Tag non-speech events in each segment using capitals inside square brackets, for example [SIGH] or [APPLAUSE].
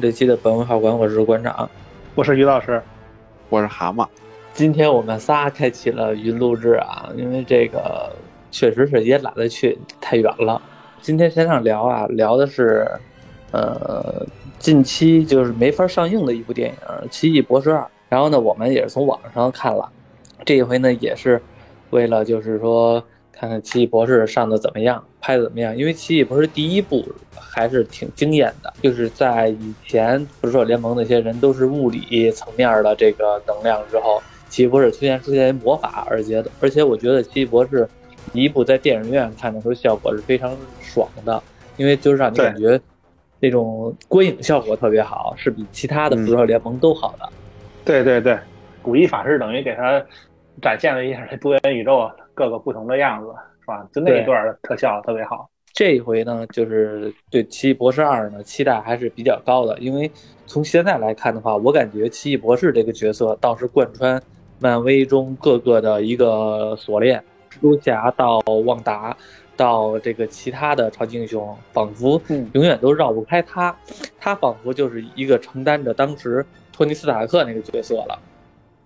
这期的本文化馆，我是馆长，我是于老师，我是蛤蟆。今天我们仨开启了云录制啊，因为这个确实是也懒得去太远了。今天先上聊啊，聊的是呃近期就是没法上映的一部电影《奇异博士二》。然后呢，我们也是从网上看了，这一回呢也是为了就是说看看奇异博士上的怎么样，拍的怎么样。因为奇异博士第一部还是挺惊艳的，就是在以前不是说联盟那些人都是物理层面的这个能量之后，奇异博士突然出现魔法，而且而且我觉得奇异博士第一部在电影院看的时候效果是非常爽的，因为就是让你感觉那种观影效果特别好，是比其他的复仇者联盟都好的。对对对，古一法师等于给他展现了一下这多元宇宙各个不同的样子，是吧？就那一段特效特别好。这一回呢，就是对《奇异博士二》呢期待还是比较高的，因为从现在来看的话，我感觉奇异博士这个角色倒是贯穿漫威中各个的一个锁链，蜘蛛侠到旺达到这个其他的超级英雄，仿佛永远都绕不开他，他仿佛就是一个承担着当时。托尼斯塔克那个角色了，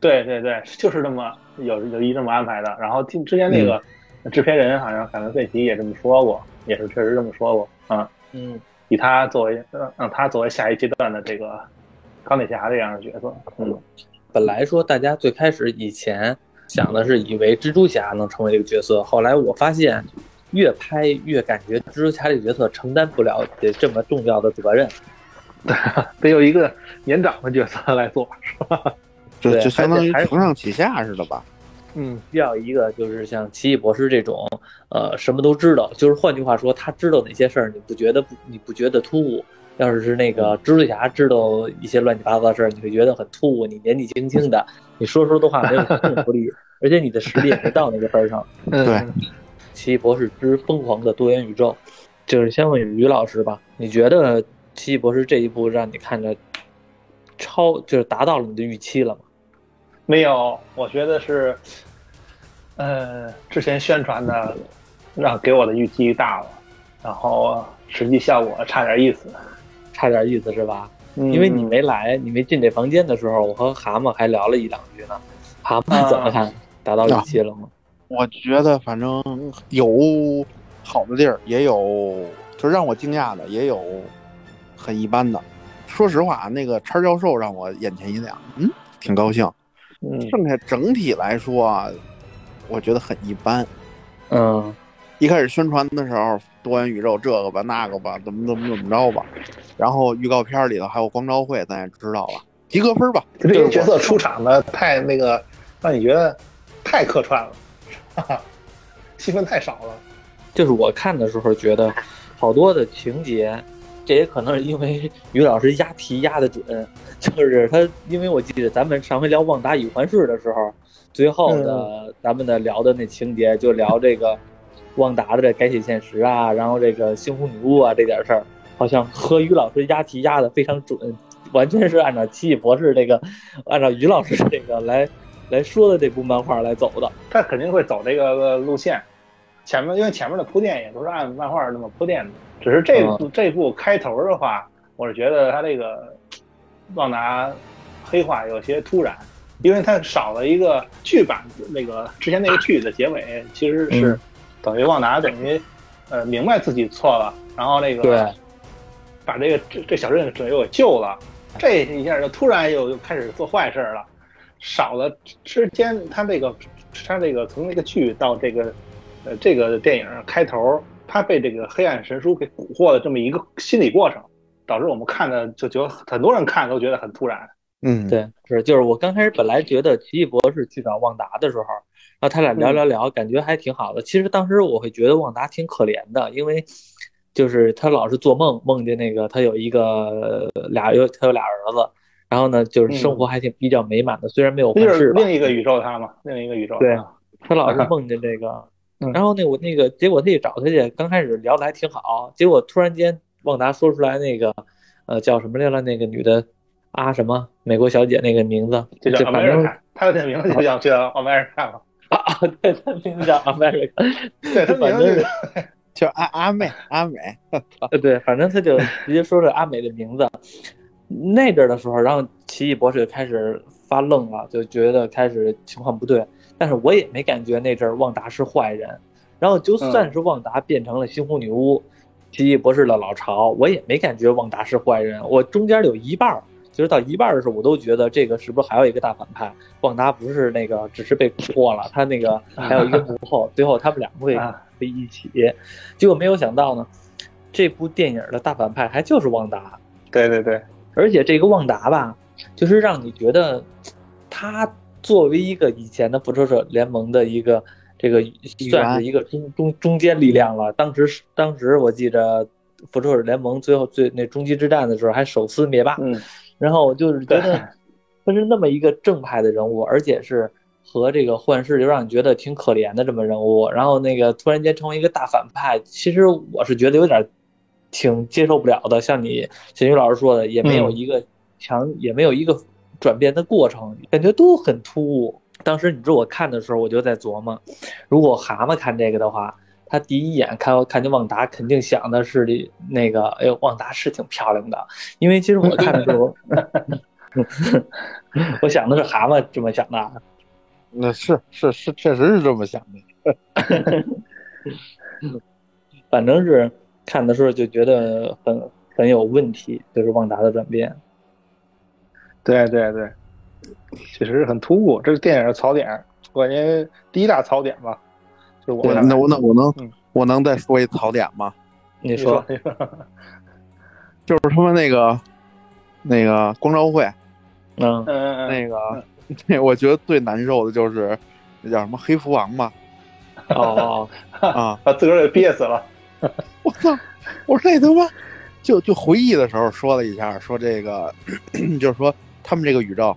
对对对，就是这么有有意这么安排的。然后听之前那个制片人好像凯文费奇也这么说过，也是确实这么说过啊。嗯，以他作为让他作为下一阶段的这个钢铁侠这样的角色。嗯，本来说大家最开始以前想的是以为蜘蛛侠能成为这个角色，后来我发现越拍越感觉蜘蛛侠这个角色承担不了这么重要的责任。对，[LAUGHS] 得有一个年长的角色来做，是吧？就就相当于承上启下似的吧。嗯，需要一个就是像奇异博士这种，呃，什么都知道。就是换句话说，他知道哪些事儿，你不觉得不？你不觉得突兀？要是是那个蜘蛛侠知道一些乱七八糟的事儿，你会觉得很突兀。你年纪轻轻的，你说出的话没有说服力，而且你的实力也没到那个份儿上。对，[LAUGHS] 奇异博士之疯狂的多元宇宙，就是先问于老师吧，你觉得？奇异博士这一部让你看着超，就是达到了你的预期了吗？没有，我觉得是，呃，之前宣传的让给我的预期大了，然后实际效果差点意思，差点意思是吧？因为你没来，你没进这房间的时候，我和蛤蟆还聊了一两句呢。蛤蟆怎么看？达到预期了吗？我觉得反正有好的地儿，也有就让我惊讶的，也有。很一般的，说实话，那个叉教授让我眼前一亮，嗯，挺高兴。嗯，剩下整体来说啊，我觉得很一般。嗯，一开始宣传的时候，多元宇宙这个吧，那个吧，怎么怎么怎么着吧。然后预告片里头还有光照会，咱也知道了，及格分吧。这个角色出场的太那个，让你觉得太客串了，哈哈，戏份太少了。就是我看的时候觉得，好多的情节。这也可能是因为于老师押题押的准，就是他，因为我记得咱们上回聊《旺达与幻视》的时候，最后的咱们的聊的那情节就聊这个旺达的这改写现实啊，然后这个猩红女巫啊这点事儿，好像和于老师押题押的非常准，完全是按照奇异博士这个，按照于老师这个来来说的这部漫画来走的。他肯定会走这个路线，前面因为前面的铺垫也都是按漫画那么铺垫的。只是这部这部开头的话，我是觉得他这个旺达黑化有些突然，因为他少了一个剧版那个之前那个剧的结尾，其实是等于旺达等于呃明白自己错了，然后那个对。把这个这这小镇者又给救了，这一下就突然又又开始做坏事了，少了之间他这个他这个从那个剧到这个呃这个电影开头。他被这个黑暗神书给蛊惑的这么一个心理过程，导致我们看的就觉得很多人看都觉得很突然。嗯，对，是就是我刚开始本来觉得奇异博士去找旺达的时候，然后他俩聊聊聊，感觉还挺好的。其实当时我会觉得旺达挺可怜的，因为就是他老是做梦，梦见那个他有一个俩有他有俩儿子，然后呢就是生活还挺比较美满的，虽然没有幻视。另一个宇宙他嘛，另一个宇宙。对，他老是梦见这个。然后那我那个结果他去找他去，刚开始聊的还挺好，结果突然间旺达说出来那个，呃，叫什么来了？那个女的啊什么美国小姐那个名字，就叫 America，她的名字就叫叫 America 了啊，对，她名字叫 America，[LAUGHS] 对，她名字叫阿阿美阿美，[LAUGHS] 对，反正他就直接说了阿美的名字，那阵儿的时候，然后奇异博士就开始发愣了，就觉得开始情况不对。但是我也没感觉那阵儿旺达是坏人。然后就算是旺达变成了猩红女巫，奇异博士的老巢，我也没感觉旺达是坏人。我中间有一半儿，就是到一半儿的时候，我都觉得这个是不是还有一个大反派？旺达不是那个，只是被蛊惑了，他那个还有一个幕后，最后他们两个会会一起。结果没有想到呢，这部电影的大反派还就是旺达。对对对。而且这个旺达吧，就是让你觉得，他作为一个以前的复仇者联盟的一个这个算是一个中中中坚力量了。当时当时我记着复仇者联盟最后最那终极之战的时候还手撕灭霸，嗯，然后我就是觉得 [LAUGHS] 他是那么一个正派的人物，而且是和这个幻视就让你觉得挺可怜的这么人物，然后那个突然间成为一个大反派，其实我是觉得有点。挺接受不了的，像你小鱼老师说的，也没有一个强，也没有一个转变的过程，感觉都很突兀。当时你知道我看的时候，我就在琢磨，如果蛤蟆看这个的话，他第一眼看看见旺达，肯定想的是那个，哎呦，旺达是挺漂亮的。因为其实我看的时候，[LAUGHS] 我想的是蛤蟆这么想的。[LAUGHS] 那是是是，确实是这么想的。[LAUGHS] 反正是。看的时候就觉得很很有问题，就是旺达的转变。对对对，确实是很突兀。这是电影的槽点，我感觉第一大槽点吧。就是我那我那我能我能再说一槽点吗？你说，就是他们那个那个光照会，嗯嗯那个那我觉得最难受的就是那叫什么黑蝠王嘛。[LAUGHS] 哦啊，把自个儿给憋死了。我操！我说这他妈，就就回忆的时候说了一下，说这个 [CLEARS THROAT] 就是说他们这个宇宙，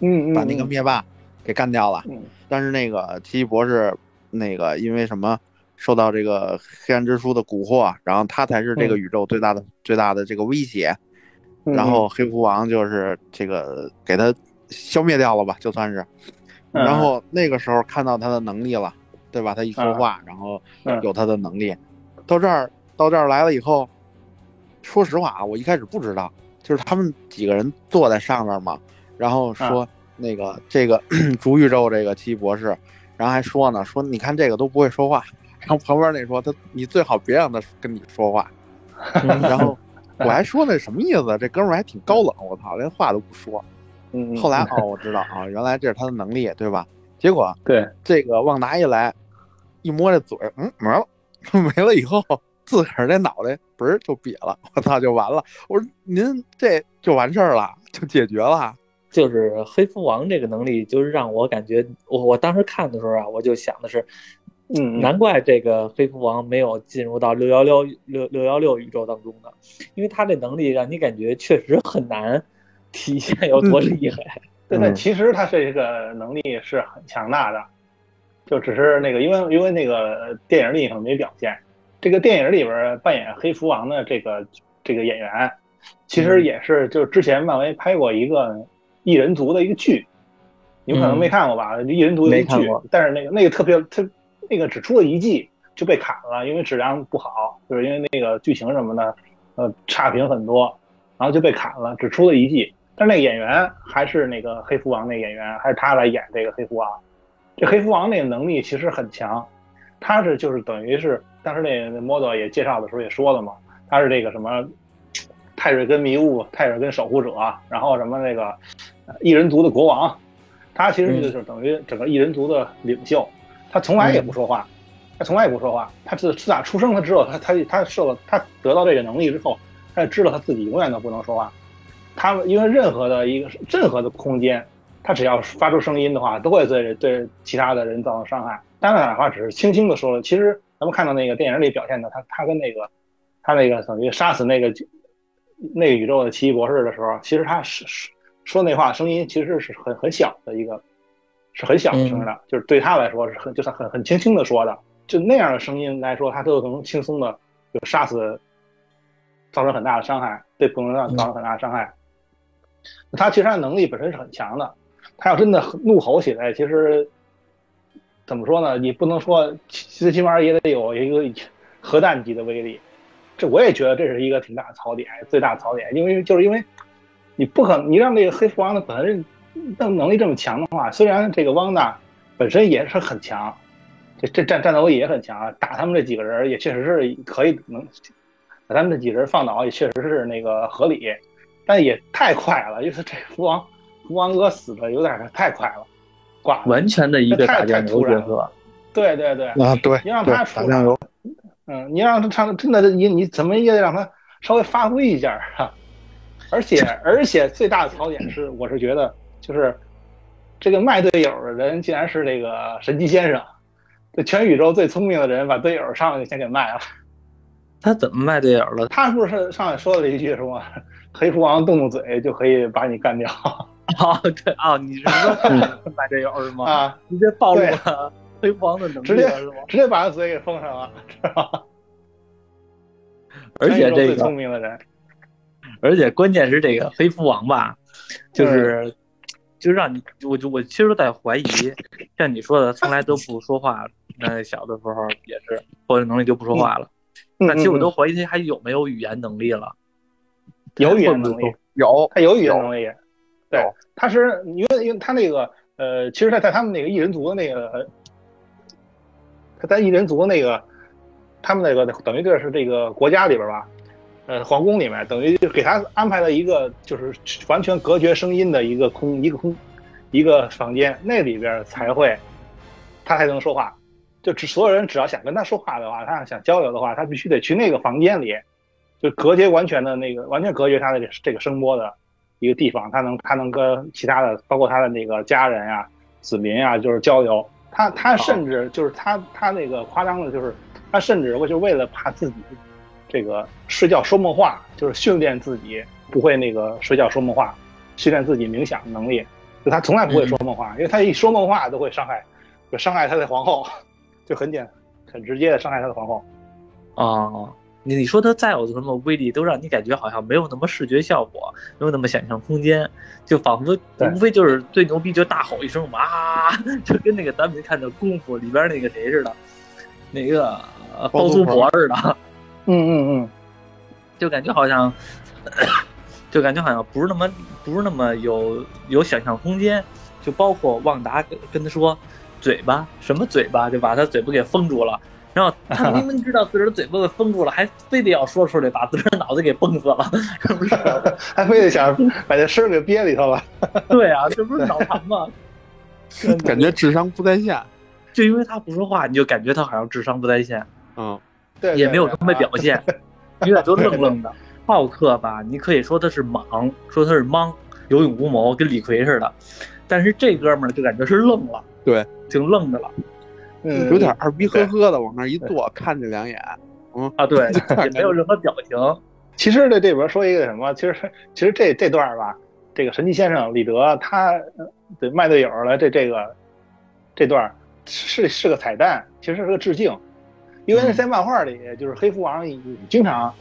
嗯，把那个灭霸给干掉了。嗯，但是那个奇异博士，那个因为什么受到这个黑暗之书的蛊惑，然后他才是这个宇宙最大的最大的这个威胁。然后黑蝠王就是这个给他消灭掉了吧，就算是。然后那个时候看到他的能力了，对吧？他一说话，然后有他的能力。到这儿，到这儿来了以后，说实话啊，我一开始不知道，就是他们几个人坐在上面嘛，然后说那个这个 [CLEARS THROAT] 主宇宙这个奇异博士，然后还说呢，说你看这个都不会说话，[LAUGHS] 然后旁边那说他你最好别让他跟你说话，[LAUGHS] 然后我还说那什么意思？这哥们儿还挺高冷，我操，连话都不说。嗯，后来哦，我知道啊，原来这是他的能力，对吧？结果对这个旺达一来，一摸这嘴，嗯，没了。[LAUGHS] 没了以后，自个儿那脑袋嘣儿就瘪了，我操，就完了。我说您这就完事儿了，就解决了。就是黑蝠王这个能力，就是让我感觉，我我当时看的时候啊，我就想的是，嗯，难怪这个黑蝠王没有进入到六幺六六六幺六宇宙当中呢，因为他这能力让你感觉确实很难体现有多厉害。对，但其实他这个能力是很强大的。就只是那个，因为因为那个电影里可能没表现，这个电影里边扮演黑蝠王的这个这个演员，其实也是就是之前漫威拍过一个异人族的一个剧，你们可能没看过吧？异人族的一个剧，但是那个那个特别特那个只出了一季就被砍了，因为质量不好，就是因为那个剧情什么的呃差评很多，然后就被砍了，只出了一季。但是那个演员还是那个黑蝠王那个演员，还是他来演这个黑蝠王。这黑蝠王那个能力其实很强，他是就是等于是当时那 model 也介绍的时候也说了嘛，他是这个什么泰瑞根迷雾、泰瑞根守护者，然后什么那个异人族的国王，他其实就是等于整个异人族的领袖，他从来也不说话，他从来也不说话，他自自打出生他知道他他他受了他得到这个能力之后，他就知道他自己永远都不能说话，他因为任何的一个任何的空间。他只要发出声音的话，都会对对其他的人造成伤害。当然，哪怕只是轻轻的说了，其实咱们看到那个电影里表现的，他他跟那个他那个等于杀死那个那个宇宙的奇异博士的时候，其实他是说那话声音其实是很很小的一个，是很小的声的，就是对他来说是很就是很很轻轻的说的，就那样的声音来说，他都能轻松的就杀死，造成很大的伤害，对不能让造成很大的伤害。他其实他能力本身是很强的。他要真的怒吼起来，其实怎么说呢？你不能说最起码也得有一个核弹级的威力。这我也觉得这是一个挺大的槽点，最大的槽点。因为就是因为你不可能你让这个黑蝠王的本身能能力这么强的话，虽然这个汪达本身也是很强，这这战战斗力也很强，打他们这几个人也确实是可以能把他们这几个人放倒，也确实是那个合理，但也太快了，就是这蝠 [LAUGHS] 王蝠王哥死的有点太快了，挂。完全的一个打酱油角色。对对对啊，对，你让他出来打酱油，嗯，你让他唱，真的你你怎么也得让他稍微发挥一下哈、而且 [LAUGHS] 而且最大的槽点是，我是觉得就是这个卖队友的人竟然是这个神奇先生，这全宇宙最聪明的人把队友上来就先给卖了。他怎么卖队友了？他不是上来说了一句什么“黑蝠王动动嘴就可以把你干掉哦，对哦，你是说卖队友是”吗？啊，直接暴露了 [LAUGHS] 黑蝠王的能力直接了是吗？直接把他嘴给封上了，是吧？而且这全宇宙最聪，明的人，而且关键是这个黑蝠王吧，就是。就让你，我就我其实在怀疑，像你说的，从来都不说话。那小的时候也是，或者能力就不说话了。嗯那其实我嗯都怀疑他还有没有语言能力了。有语言能力。有他有语言能力，对，他是因为因为他那个呃，其实他在他们那个异人族的那个，他在异人族那个，他们那个等于就是这个国家里边吧，呃，皇宫里面等于就给他安排了一个就是完全隔绝声音的一个空一个空一个房间，那里边才会他才能说话。就只所有人只要想跟他说话的话，他要想交流的话，他必须得去那个房间里，就隔绝完全的那个完全隔绝他的这个声波的一个地方，他能他能跟其他的包括他的那个家人啊、子民啊，就是交流。他他甚至就是他他那个夸张的，就是他甚至为就为了怕自己这个睡觉说梦话，就是训练自己不会那个睡觉说梦话，训练自己冥想能力。就他从来不会说梦话，因为他一说梦话都会伤害，就伤害他的皇后，[LAUGHS] 就很简很直接的伤害他的皇后。哦，你你说他再有什么威力，都让你感觉好像没有那么视觉效果，没有那么想象空间，就仿佛无非就是最牛逼就大吼一声哇，[LAUGHS] 就跟那个咱们看的功夫里边那个谁似的，那个呃包租婆似的，嗯嗯嗯，[LAUGHS] 就感觉好像，就感觉好像不是那么不是那么有有想象空间，就包括旺达跟跟他说嘴巴什么嘴巴，就把他嘴巴给封住了。然后他明明知道自个儿嘴巴给封住了，还非得要说出来，把自个儿脑袋给崩死了，是不是？还非得想把这声儿给憋里头了。[LAUGHS] 对啊，这不是脑残吗？[LAUGHS] 感觉智商不在线。就因为他不说话，你就感觉他好像智商不在线，嗯，对，也没有什么表现，永远都愣愣的。浩克吧，你可以说他是莽，说他是莽，有勇无谋，跟李逵似的。但是这哥们儿就感觉是愣了，对，挺愣的了嗯，有点二逼呵呵的往那儿一坐，看这两眼。嗯啊。对，[LAUGHS] 也没有任何表情。其实这这边说一个什么，其实其实这这段吧，这个神奇先生李德他呃对卖队友了这这个这段是是个彩蛋，其实是个致敬，因为在漫画里，就是黑蝠王经常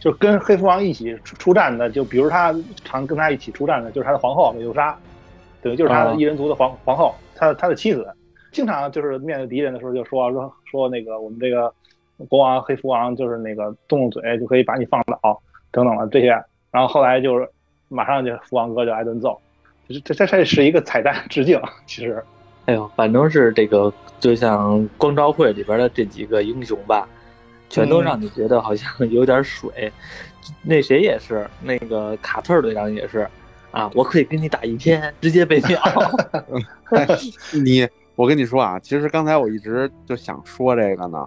就跟黑蝠王一起出出战的，就比如他常跟他一起出战的，就是他的皇后美杜莎，对，就是他的啊异人族的皇皇后，他他的妻子，经常就是面对敌人的时候就说说说那个我们这个国王黑蝠王就是那个动动嘴就可以把你放倒等等的这些，然后后来就是马上就蝠王哥就挨顿揍，这这这这是一个彩蛋致敬，其实哎呦，反正是这个，就像光照会里边的这几个英雄吧，全都让你觉得好像有点水。那谁也是，那个卡特队长也是，啊，我可以跟你打一天，直接被秒。[LAUGHS] 你，我跟你说啊，其实刚才我一直就想说这个呢。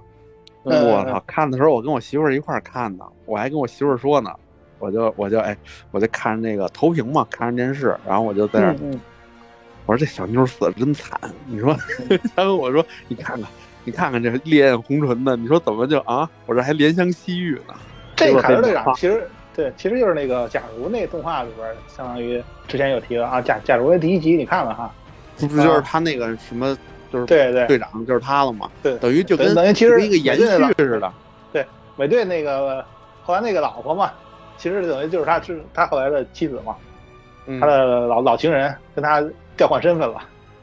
嗯我操，看的时候我跟我媳妇儿一块儿看的，我还跟我媳妇儿说呢，我就我就哎，我就看那个投屏嘛，看着电视，然后我就在那儿，嗯我说这小妞死的真惨，你说，[LAUGHS] 然后我说你看看，你看看这烈焰红唇的，你说怎么就啊？我这还怜香惜玉呢。这个卡特队长其实对，其实就是那个假如那动画里边，相当于之前有提了啊，假假如那第一集你看了哈，这不就是他那个什么，就是对对队长就是他了嘛？对，等于就跟等于其实跟一个延续似的。对美队那个后来那个老婆嘛，其实等于就是他是他后来的妻子嘛，嗯他的老老情人跟他调换身份了。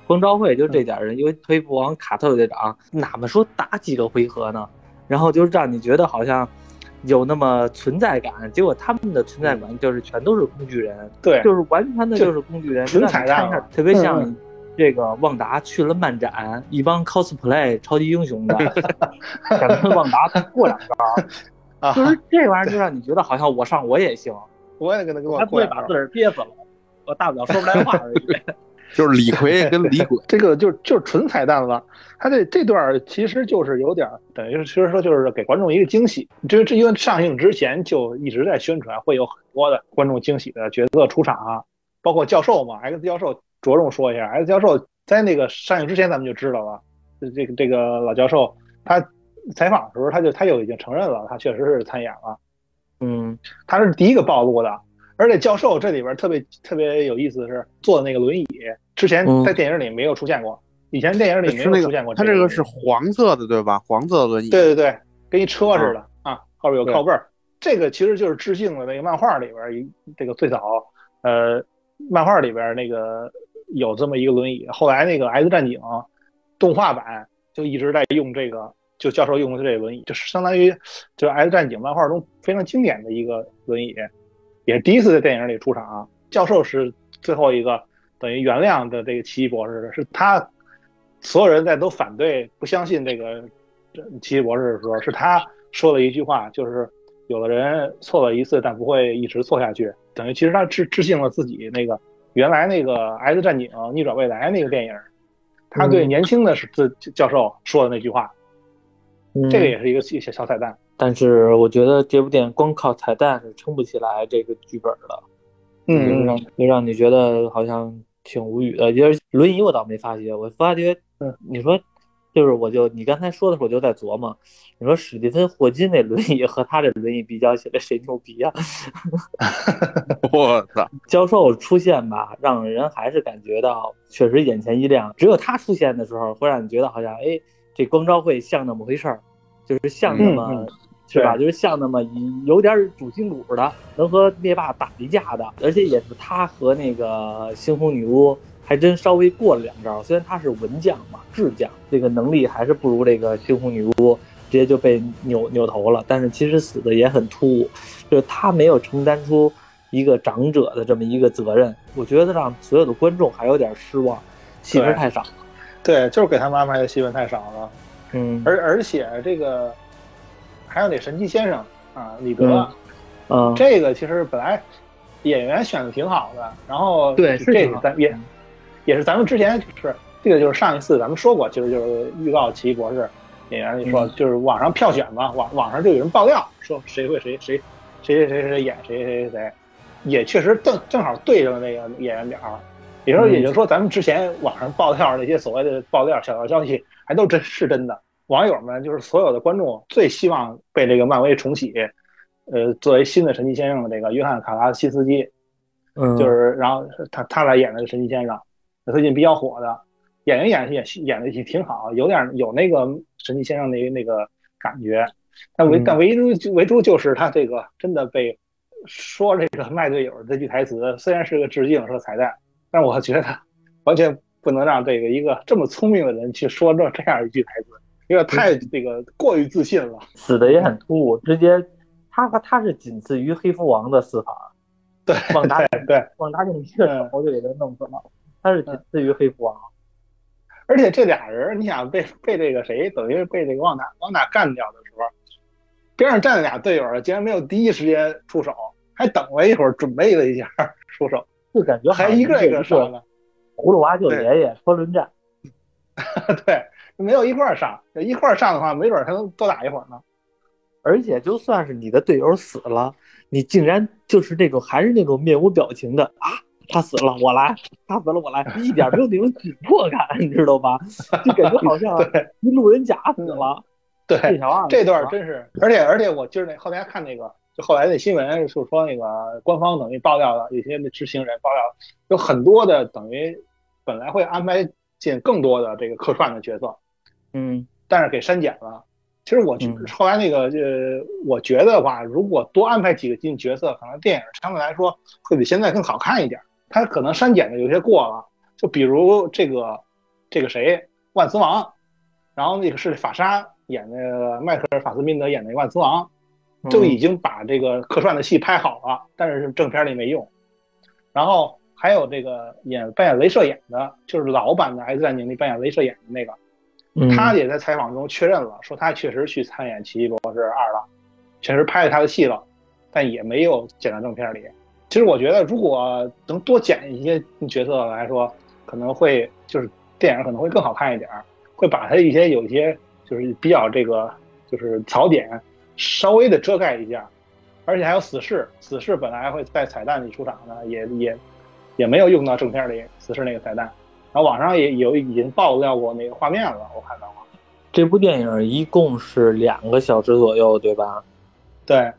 光昭会就这点人，因为推不王卡特队长哪么说打几个回合呢？然后就让你觉得好像有那么存在感，结果他们的存在感就是全都是工具人，对，就是完全的就是工具人，纯让你彩蛋了看一下，特别像嗯这个旺达去了漫展，一帮 cosplay 超级英雄的，[LAUGHS] 想跟旺达过两招，啊，就是这玩意儿就让你觉得好像我上我也行，我也跟他跟我过两招会把自个儿憋死了，我大不了说不来话而已。就是李逵跟李鬼，[LAUGHS] 这个就就是纯彩蛋了。他这这段其实就是有点等于是，其实说就是给观众一个惊喜。这这因为上映之前就一直在宣传，会有很多的观众惊喜的角色出场啊，包括教授嘛，X 教授着重说一下，S 教授在那个上映之前咱们就知道了，这个这个老教授他采访的时候他就他就已经承认了，他确实是参演了。嗯他是第一个暴露的。而且教授这里边特别特别有意思的是坐的那个轮椅，之前嗯在电影里没有出现过，以前电影里没有出现过个，他这个是黄色的对吧？黄色的轮椅，对对对，跟一车似的啊，后边有靠背儿。这个其实就是致敬了那个漫画里边一这个最早呃漫画里边那个有这么一个轮椅，后来那个《X 战警》动画版就一直在用这个，就教授用的这个轮椅，就是相当于就是《X 战警》漫画中非常经典的一个轮椅，也是第一次在电影里出场。教授是最后一个等于原谅的这个奇异博士，是他所有人在都反对不相信这个奇异博士的时候，是他说了一句话，就是有的人错了一次，但不会一直错下去。等于其实他致致敬了自己那个原来那个《X 战警：逆转未来》那个电影，他对嗯。年轻的是自教授说的那句话，嗯，这个也是一个小小彩蛋。但是我觉得这部电影光靠彩蛋是撑不起来这个剧本的，嗯就让就让你觉得好像挺无语的。就是轮椅我倒没发觉，我发觉，嗯，你说就是我就你刚才说的时候我就在琢磨，你说史蒂芬霍金那轮椅和他这轮椅比较起来谁牛逼啊？[LAUGHS] 我操！教授出现吧，让人还是感觉到确实眼前一亮。只有他出现的时候，会让你觉得好像，哎，这光照会像那么回事儿，就是像那么，是吧？就是像那么有点主心骨的，能和灭霸打一架的，而且也是他和那个猩红女巫还真稍微过了两招。虽然他是文将嘛，智将，这个能力还是不如这个猩红女巫。直接就被扭扭头了，但是其实死的也很突兀，就是他没有承担出一个长者的这么一个责任，我觉得让所有的观众还有点失望，戏份太少。对，就是给他们安排的戏份太少了，嗯，而而且这个还有那神奇先生啊，李德，嗯嗯，这个其实本来演员选的挺好的，然后对是挺好是咱也也是咱们之前就是这个就是上一次咱们说过，其实就是预告奇异博士演员里说，嗯。就是网上票选嘛，网网上就有人爆料说谁会谁谁谁谁谁谁演谁谁谁谁，也确实正正好对上了那个演员表，也就也就是说咱们之前网上爆料那些所谓的爆料小道消息还都真是真的。网友们就是所有的观众最希望被这个漫威重启，呃，作为新的神奇先生的这个约翰卡拉西斯基，嗯，就是然后他他来演的神奇先生，最近比较火的演员演演演的也挺好，有点有那个神奇先生那个那个感觉，但唯嗯。但唯独唯独就是他这个真的被说这个卖队友这句台词，虽然是个致敬是个彩蛋，但我觉得完全不能让这个一个这么聪明的人去说这这样一句台词，有点太这个过于自信了。死的也很突兀，直接他和他是仅次于黑蝠王的死法，对，旺达对对，旺达用一个手就给他弄死了，他是仅次于黑蝠王。而且这俩人，你想被被这个谁，等于是被这个旺达旺达干掉的时候，边上站着俩队友，竟然没有第一时间出手，还等了一会儿，准备了一下出手，[LAUGHS] 就感觉还一个一个是上呢。葫芦娃救爷爷车轮战，[LAUGHS] 对，没有一块儿上，一块儿上的话，没准还能多打一会儿呢。而且就算是你的队友死了，你竟然就是那种还是那种面无表情的啊，他死了我来，他死了我来，一点没有那种紧迫感，你知道吧？就感觉好像 [LAUGHS] 对一路人甲死了，这对，这段真是，而且而且我今儿那后来看那个，就后来那新闻就说那个官方等于爆料了，有些那知情人爆料，有很多的等于本来会安排进更多的这个客串的角色，嗯但是给删减了。其实我后来那个呃，我觉得话，如果多安排几个进角色，可能电影相对来说会比现在更好看一点。它可能删减的有些过了，就比如这个这个谁万磁王，然后那个是法莎演那个迈克尔法斯宾德演那万磁王，就已经把这个客串的戏拍好了，但是正片里没用。然后还有这个演扮演镭射眼的，就是老版的《X 战警》里扮演镭射眼的那个，嗯他也在采访中确认了，说他确实去参演《奇异博士二》了，确实拍了他的戏了，但也没有剪到正片里。其实我觉得，如果能多剪一些角色来说，可能会就是电影可能会更好看一点儿，会把他一些有一些就是比较这个就是槽点稍微的遮盖一下。而且还有死侍，死侍本来会在彩蛋里出场的，也也也没有用到正片里死侍那个彩蛋。然后网上也有已经爆料过那个画面了，我看到了。这部电影一共是两个小时左右，对吧？对，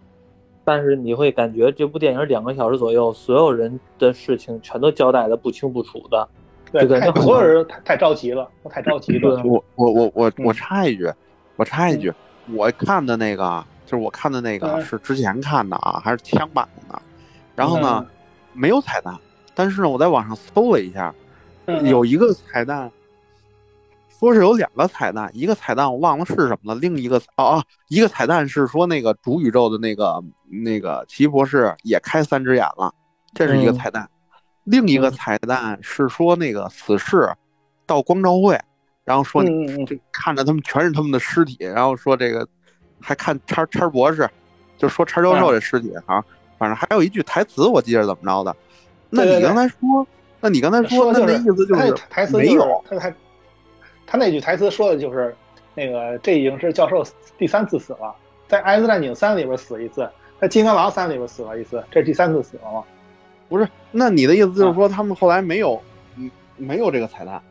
但是你会感觉这部电影两个小时左右，所有人的事情全都交代的不清不楚的。对，这个就很太所有人太太着急了，都太着急了。我我我我嗯我插一句，我插一句，我看的那个就是我看的那个嗯是之前看的啊，还是枪版的呢？然后呢，嗯没有彩蛋，但是呢，我在网上搜了一下，嗯有一个彩蛋，说是有两个彩蛋，一个彩蛋我忘了是什么了，另一个哦哦，一个彩蛋是说那个主宇宙的那个那个奇异博士也开三只眼了，这是一个嗯。彩蛋。另一个嗯。彩蛋是说那个死侍到光照会，然后说嗯嗯嗯。就看着他们全是他们的尸体，然后说这个还看叉叉博士，就说叉教嗯。授这尸体哈、反正还有一句台词我记得怎么着的。那你刚才说，那你刚才说，那说就是那意思就是台词没有，他他他那句台词说的就是那个这已经是教授第三次死了，在《X 战警三》里边死一次，在《金刚狼三》里边死了一次，这是第三次死了吗？不是？那你的意思啊就是说他们后来没有，嗯，没有这个彩蛋？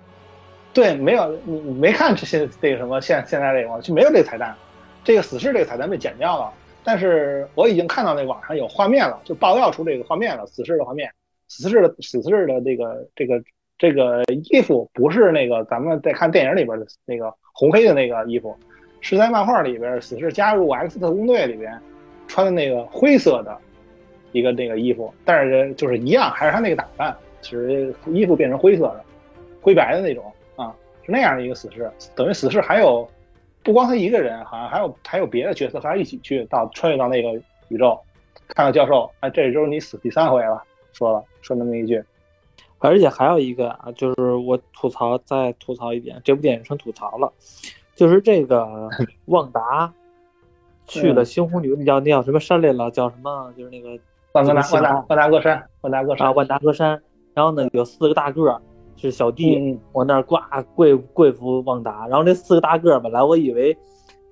对，没有你你没看这现这个什么现现在这个吗？就没有这个彩蛋，这个死侍这个彩蛋被剪掉了。但是我已经看到那网上有画面了，就爆料出这个画面了，死侍的画面，死侍的死侍的这个这个这个衣服不是那个咱们在看电影里边的那个红黑的那个衣服，是在漫画里边死侍加入 X 特工队里边穿的那个灰色的一个那个衣服，但是就是一样，还是他那个打扮，只是衣服变成灰色的，灰白的那种啊，是那样的一个死侍，等于死侍还有不光他一个人，好像还有还有别的角色和他一起去到穿越到那个宇宙，看到教授，哎，这就是你死第三回了，说了说那么一句，而且还有一个啊，就是我吐槽再吐槽一点，这部电影成吐槽了，就是这个 [LAUGHS] 旺达去了猩红女，那叫那叫什么山来了？叫什么？就是那个万达这个万达万达格山，万达格山啊，万达格山。然后呢，有四个大个儿是小弟，往那儿挂跪跪服旺达。然后那四个大个儿本来我以为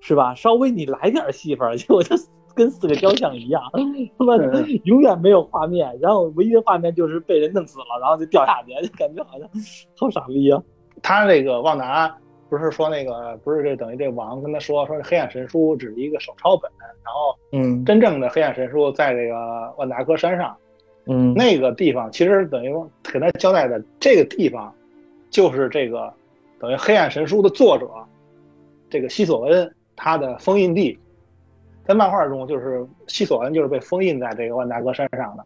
是吧，稍微你来点戏份儿，结果就跟四个雕像一样，[LAUGHS] 他妈永远没有画面。然后唯一的画面就是被人弄死了，然后就掉下去，就 [LAUGHS] 感觉好像好傻逼啊。他这个旺达不是说那个不是这等于这网上跟他说说黑暗神书只是一个手抄本，然后嗯真正的黑暗神书在这个万达哥山上。嗯，那个地方其实等于给他交代的这个地方，就是这个等于黑暗神书的作者，这个西索恩他的封印地，在漫画中就是西索恩就是被封印在这个万达哥身上的，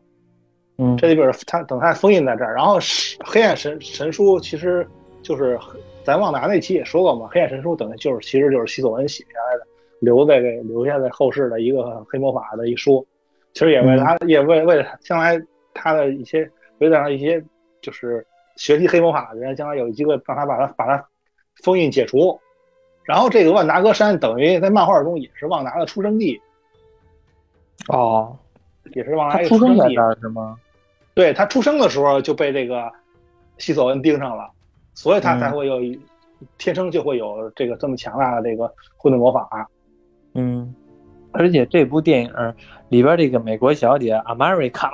嗯这里边他等他封印在这儿，然后是黑暗神神书其实就是咱旺达那期也说过嘛，黑暗神书等于就是其实就是西索恩写下来的，留在给留下在后世的一个黑魔法的一书。其实也为了他，也为为了将来他的一些，为了让一些就是学习黑魔法的人，将来有机会让他把他把他封印解除。然后这个万达格山等于在漫画中也是旺达的出生地，哦，也是旺达出生地是吗？对他出生的时候就被这个西索恩盯上了，所以他嗯才会有一、天生就会有这个这么强大的这个混沌魔法。嗯，而且这部电影里边这个美国小姐 America，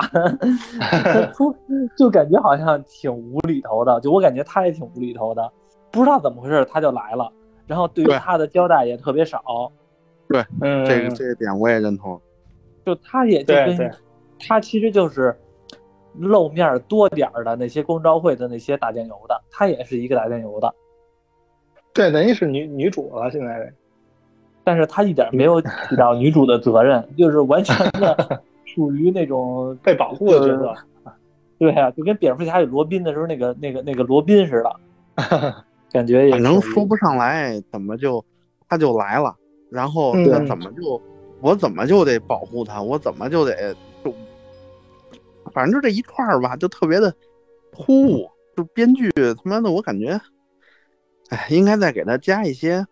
[LAUGHS] 就感觉好像挺无厘头的，就我感觉她也挺无厘头的，不知道怎么回事她就来了，然后对于他的交代也特别少，对嗯，这个这个点我也认同。就他也就跟他其实就是露面多点儿的那些公招会的那些打酱油的，他也是一个打酱油的，对，等于是女女主了。现在但是他一点没有起到女主的责任，就是完全的 [LAUGHS] 属于那种 [LAUGHS] 被保护的角色。对呀、就跟蝙蝠侠与罗宾的时候那个那个那个罗宾似的，[LAUGHS] 感觉也反正说不上来怎么就他就来了，然后嗯他怎么就我怎么就得保护他，我怎么就得就，反正就这一串儿吧，就特别的突兀。就编剧他妈的，我感觉，哎，应该再给他加一些，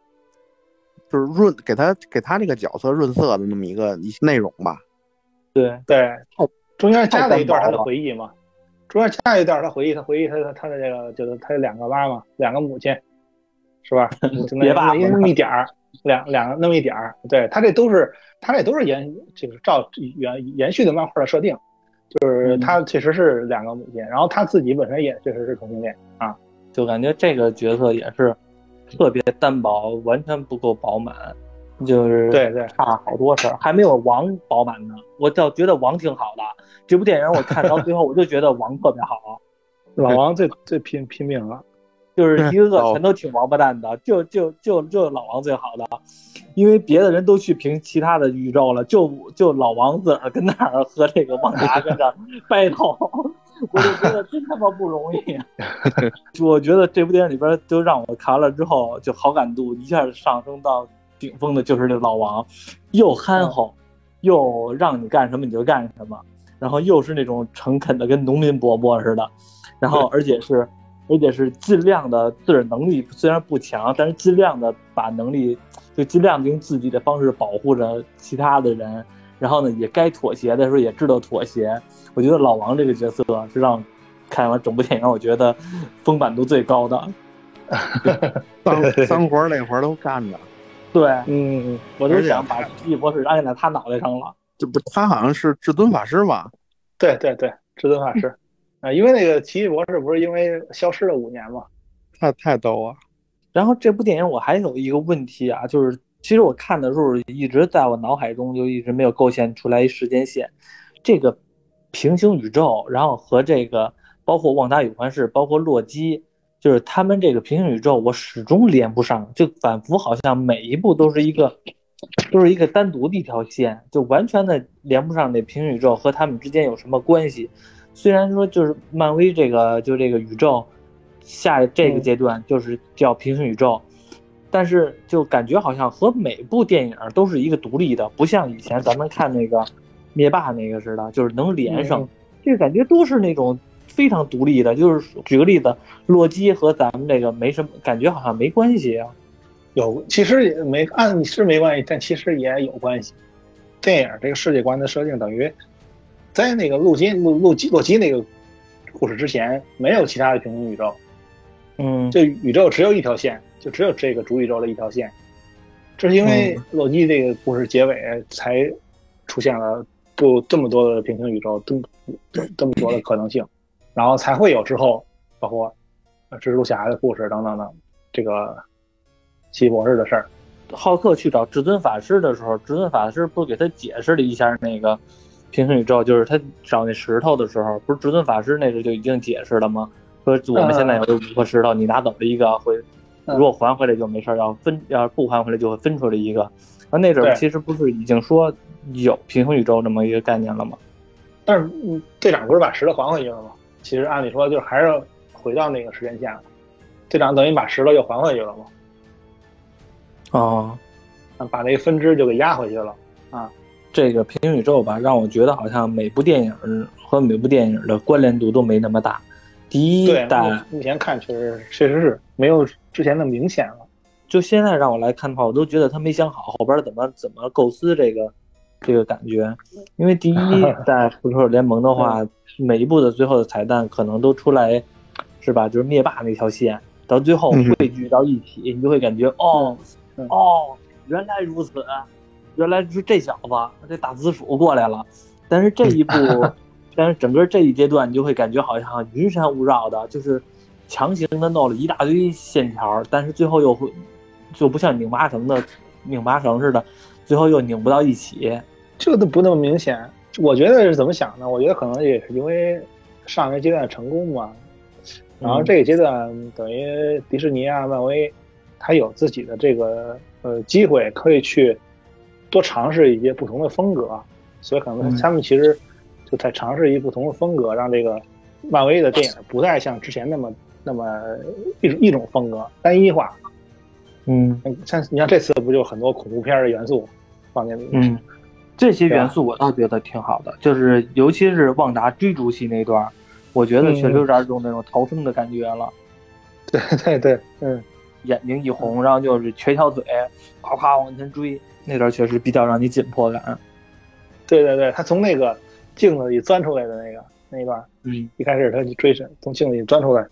就是润给他给他这个角色润色的那么一个一些内容吧。对对，中间加了一段他的回忆嘛，中间下一段他回忆，他回忆他他他的这个就是他有两个妈妈，两个母亲，是吧？[LAUGHS] 别爸爸那么一点儿，两两个那么一点儿，对他这都是他这都是延就是照延延续的漫画的设定，就是嗯他确实是两个母亲，然后他自己本身也确实是同性恋啊，就感觉这个角色也是特别单薄，完全不够饱满，就是对对差好多事儿，还没有王饱满呢。我倒觉得王挺好的，这部电影我看到最后，我就觉得王特别好，[LAUGHS] 老王最 [LAUGHS] 最拼拼命了，就是一个个哦全都挺王八蛋的，就就就就老王最好的，因为别的人都去评其他的宇宙了，就就老王自个儿跟那儿和这个旺达跟这儿 [LAUGHS] battle，我就觉得真他妈不容易。我觉得这部电影里边就让我看了之后，就好感度一下上升到顶峰的，就是这老王，又憨厚，又让你干什么你就干什么，然后又是那种诚恳的跟农民伯伯似的，然后而且是而且是尽量的自个儿能力虽然不强，但是尽量的把能力就尽量地用自己的方式保护着其他的人，然后呢也该妥协的时候也知道妥协。我觉得老王这个角色是让看完整部电影我觉得丰满度最高的。[LAUGHS] 脏脏活累活都干着。对，嗯，我就想把奇异博士安在他脑袋上了。这不，他好像是至尊法师吧？对对对，至尊法师啊，因为那个奇异博士不是因为消失了五年吗，太太逗啊！然后这部电影我还有一个问题啊，就是其实我看的时候一直在我脑海中就一直没有构建出来一时间线，这个平行宇宙，然后和这个包括旺达与幻视，包括洛基，就是他们这个平行宇宙，我始终连不上，就仿佛好像每一部都是一个都是一个单独的一条线，就完全的连不上这平行宇宙和他们之间有什么关系。虽然说就是漫威这个就这个宇宙下这个阶段就是叫平行宇宙，但是就感觉好像和每部电影都是一个独立的，不像以前咱们看那个灭霸那个似的，就是能连上嗯。这个感觉都是那种非常独立的，就是举个例子，洛基和咱们这个没什么感觉，好像没关系啊。有其实也没按是没关系，但其实也有关系。电影这个世界观的设定等于在那个洛基洛洛基洛基那个故事之前，没有其他的平行宇宙，嗯，这宇宙只有一条线，就只有这个主宇宙的一条线。这是因为洛基这个故事结尾才出现了不这么多的平行宇宙，这么这么多的可能性，然后才会有之后包括呃蜘蛛侠的故事等等等，这个奇异博士的事儿。浩克去找至尊法师的时候，至尊法师不是给他解释了一下那个平行宇宙，就是他找那石头的时候，不是至尊法师那时候就已经解释了吗？说我们现在有五颗石头，你拿走了一个会，嗯如果还回来就没事儿，要分要是不还回来就会分出来一个。那那阵儿其实不是已经说有平行宇宙这么一个概念了吗？但是嗯队长不是把石头还回去了吗？其实按理说就是还是回到那个时间线了。队长等于把石头又还回去了嘛，哦，把那个分支就给压回去了啊。这个平行宇宙吧，让我觉得好像每部电影和每部电影的关联度都没那么大。第一对，代目目前看确实确实是没有之前那么明显了。就现在让我来看的话，我都觉得他没想好后边怎么怎么构思这个这个感觉。因为第一 [LAUGHS] 代复仇者联盟的话，每一部的最后的彩蛋可能都出来，是吧？就是灭霸那条线，到最后嗯汇聚到一起，你就会感觉哦嗯哦，原来如此，原来是这小子这大紫薯过来了。但是这一部，[LAUGHS] 但是整个这一阶段，你就会感觉好像云山雾绕的，就是强行的弄了一大堆线条，但是最后又会就不像拧麻绳的拧麻绳似的，最后又拧不到一起。这个都不那么明显。我觉得是怎么想呢？我觉得可能也是因为上一个阶段成功嘛，然后这个阶段等于迪士尼啊、漫威，它有自己的这个呃机会，可以去多尝试一些不同的风格，所以可能嗯他们其实就在尝试一不同的风格，让这个漫威的电影不再像之前那么那么一一种风格单一化。嗯，像你像这次不就很多恐怖片的元素，放进里面。嗯，这些元素我倒觉得挺好的，就是尤其是旺达追逐戏那段，我觉得确实有点种那种逃生的感觉了。对 [LAUGHS] 对对，嗯，眼睛一红，然后就是瘸条嘴，夸夸往前追，那段确实比较让你紧迫感。对对对，他从那个镜子里钻出来的那个那一段，嗯，一开始他就追神，从镜子里钻出来，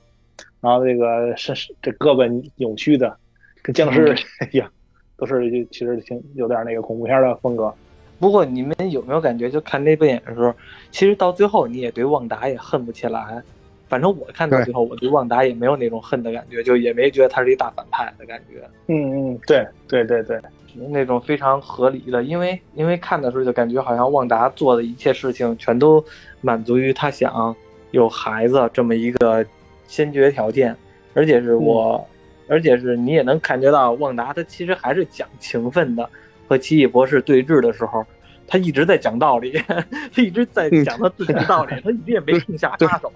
然后这个是这胳膊扭曲的，跟僵尸一样，都是其实挺有点那个恐怖片的风格。不过你们有没有感觉，就看那部电影的时候，其实到最后你也对旺达也恨不起来。反正我看到最后，我对旺达也没有那种恨的感觉，就也没觉得他是一大反派的感觉。嗯嗯，对对对对，那种非常合理的，因为因为看的时候就感觉好像旺达做的一切事情全都满足于他想有孩子这么一个先决条件，而且是我，嗯、而且是你也能感觉到旺达他其实还是讲情分的。和奇异博士对峙的时候，他一直在讲道理，他 [LAUGHS] 一直在讲他自己的道理，他一直也没停下插手。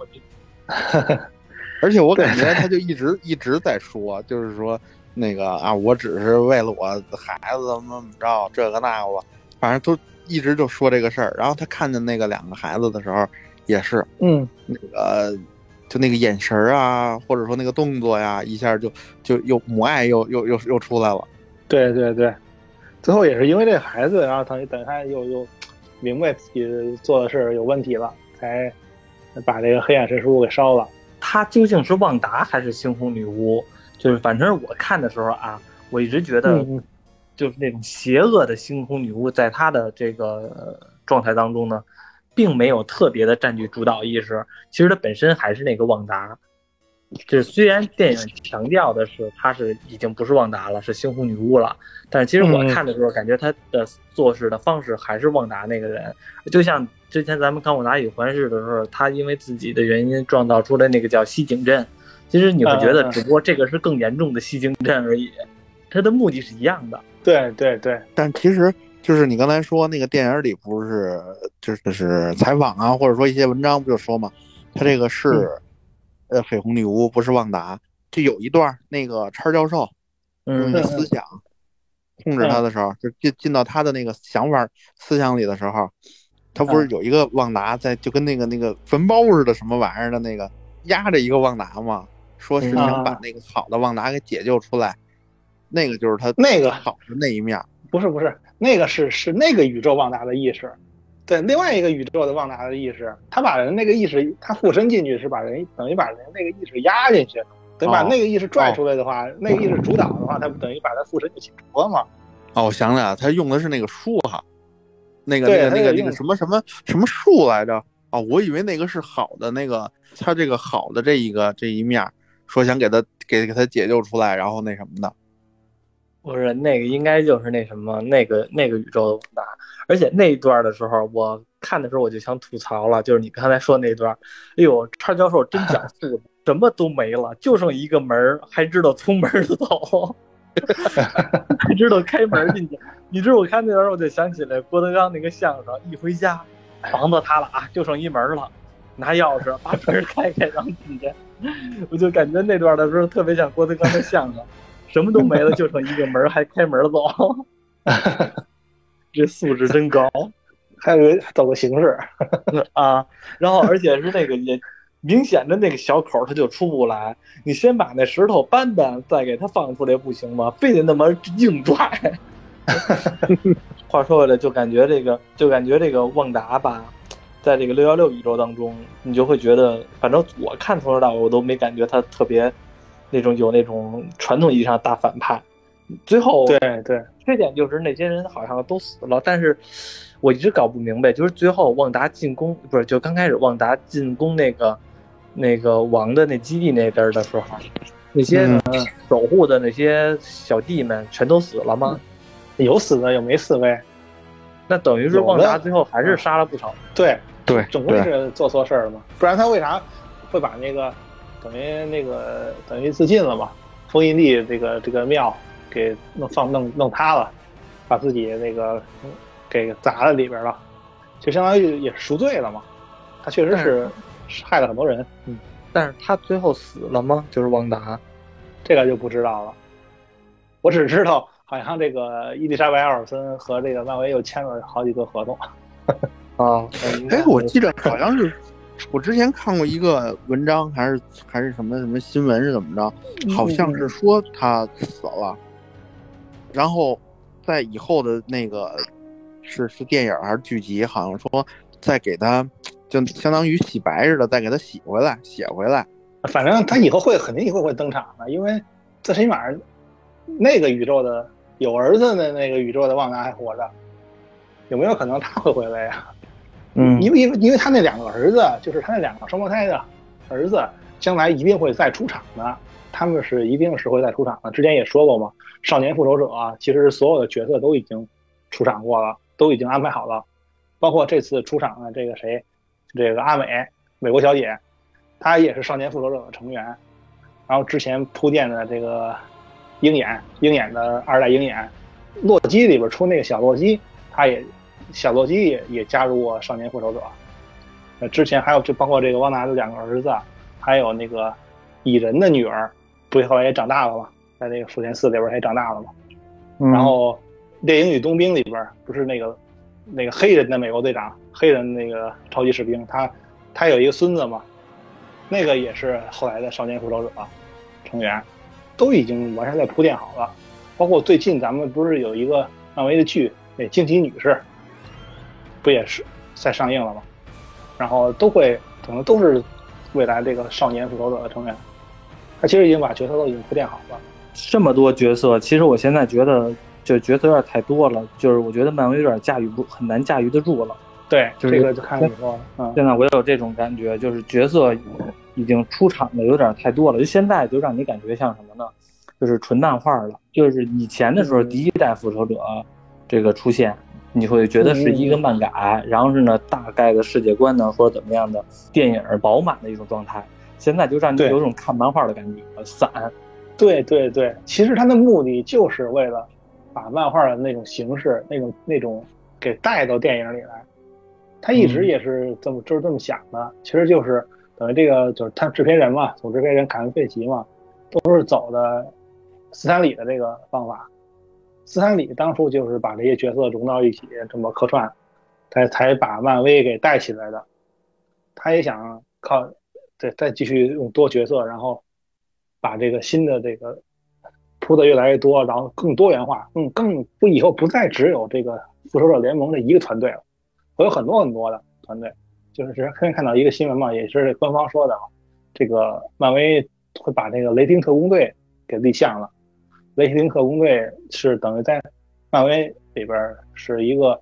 [LAUGHS] 而且我感觉他就一直一直在说，就是说那个啊，我只是为了我孩子怎么怎么着，这个那个，反正都一直就说这个事儿。然后他看见那个两个孩子的时候，也是，嗯，那个就那个眼神啊，或者说那个动作呀，一下就就又母爱又又又又出来了。对对对，最后也是因为这孩子，然后等于等于他又又明白自己做的事有问题了，才。把这个黑暗神书给烧了。他究竟是旺达还是猩红女巫？就是反正我看的时候啊，我一直觉得，就是那种邪恶的猩红女巫，在他的这个状态当中呢，并没有特别的占据主导意识。其实他本身还是那个旺达。就是虽然电影强调的是他是已经不是旺达了，是猩红女巫了，但是其实我看的时候，感觉他的做事的方式还是旺达那个人。就像之前咱们看旺达与环视的时候，他因为自己的原因创造出来那个叫西井镇，其实你会觉得，只不过这个是更严重的西井镇而已，他的目的是一样的。对对对，但其实就是你刚才说那个电影里不是就是采访啊，或者说一些文章不就说嘛，他这个是。嗯呃，绯红女巫不是旺达，就有一段那个叉教授用那思想控制他的时候，就进进到他的那个想法思想里的时候，他不是有一个旺达在，就跟那个那个坟包似的什么玩意儿的那个压着一个旺达嘛，说是想把那个好的旺达给解救出来，那个就是他那个好的那一面。不是不是，那个是是那个宇宙旺达的意识。对另外一个宇宙的旺达的意识，他把人那个意识，他附身进去是把人等于把人那个意识压进去，等于把那个意识拽出来的话，那个意识主导的话，他不等于把他附身就解除了吗？哦，我想起来了，他用的是那个书哈，那个那个那个那个什么什么什么树来着？哦，我以为那个是好的那个，他这个好的这一个这一面，说想给他给给他解救出来，然后那什么的。不是那个，应该就是那什么，那个那个宇宙的旺达。而且那一段的时候，我看的时候我就想吐槽了，就是你刚才说那段，哎呦，叉教授真讲 [LAUGHS] 素质，什么都没了，就剩一个门儿，还知道从门儿走，[LAUGHS] 还知道开门进去。你知道我看那段，我就想起来郭德纲那个相声，一回家房子塌了啊，就剩一门了，拿钥匙把门开开，然后进去。[LAUGHS] 我就感觉那段的时候特别像郭德纲的相声。什么都没了，就剩一个门，还开门走，[LAUGHS] 这素质真高，还有个走个形式 [LAUGHS] 啊！然后而且是那个也明显的那个小口，它就出不来。你先把那石头搬搬，再给它放出来不行吗？非得那么硬拽。[LAUGHS] 话说回来，就感觉这个，就感觉这个旺达吧，在这个六幺六宇宙当中，你就会觉得，反正我看从头到尾，我都没感觉他特别。那种有那种传统意义上大反派，最后对对，缺点就是那些人好像都死了，但是我一直搞不明白，就是最后旺达进攻不是就刚开始旺达进攻那个那个王的那基地那边的时候，那些守护的那些小弟们全都死了吗？有死的有没死呗？那等于是旺达最后还是杀了不少。对对，总归是做错事儿了嘛，不然他为啥会把那个？等于那个等于自尽了嘛？封印地这个这个庙给弄放弄弄塌了，把自己那个给砸在里边了，就相当于也赎罪了嘛。他确实是害了很多人，嗯。但是他最后死了吗？就是旺达，这个就不知道了。我只知道好好像这个伊丽莎白·奥尔森和这个漫威又签了好几个合同。啊，[LAUGHS] 哎，我记得好像是我之前看过一个文章，还是还是什么什么新闻是怎么着？好像是说他死了，然后在以后的那个是是电影还是剧集，好像说再给他就相当于洗白似的，再给他洗回来，写回来。反正他以后会肯定以后会登场的，因为最起码那个宇宙的有儿子的那个宇宙的旺达还活着，有没有可能他会回来呀？嗯，因为因为因为他那两个儿子，就是他那两个双胞胎的儿子，将来一定会再出场的，他们是一定是会再出场的。之前也说过嘛，少年复仇者啊，其实所有的角色都已经出场过了，都已经安排好了，包括这次出场的这个谁，这个阿美，美国小姐，她也是少年复仇者的成员。然后之前铺垫的这个鹰眼，鹰眼的二代鹰眼，洛基里边出那个小洛基，他也。小洛基也也加入过少年复仇者，呃，之前还有就包括这个汪达的两个儿子，还有那个蚁人的女儿，不后来也长大了嘛，在那个复联四里边也长大了嘛。然后《猎鹰与冬兵》里边不是那个那个黑人的美国队长，黑人那个超级士兵，他他有一个孙子嘛，那个也是后来的少年复仇者成员，都已经完全在铺垫好了。包括最近咱们不是有一个漫威的剧，那惊奇女士。不也是在上映了吗？然后都会可能都是未来这个少年复仇者的成员。他其实已经把角色都已经铺垫好了。这么多角色，其实我现在觉得就角色有点太多了，就是我觉得漫威有点驾驭不很难驾驭得住了。对，就是这个就看你说。嗯，现在我也有这种感觉，就是角色已经出场的有点太多了。就现在就让你感觉像什么呢？就是纯漫画了。就是以前的时候，第一代复仇者这个出现。你会觉得是一个漫改，然后是呢大概的世界观呢，或者怎么样的电影饱满的一种状态。现在就让你有种看漫画的感觉，散。对对对，其实他的目的就是为了把漫画的那种形式、那种那种给带到电影里来。他一直也是这么就是这么想的，其实就是等于这个就是他制片人嘛，总制片人凯文费奇嘛，都是走的斯坦李的这个方法。斯坦李当初就是把这些角色融到一起，这么客串，才才把漫威给带起来的。他也想靠，再再继续用多角色，然后把这个新的这个铺的越来越多，然后更多元化，更更不以后不再只有这个复仇者联盟的一个团队了，会有很多很多的团队。就是之前看到一个新闻嘛，也是官方说的，这个漫威会把这个雷霆特工队给立项了。雷霆特工队是等于在漫威里边是一个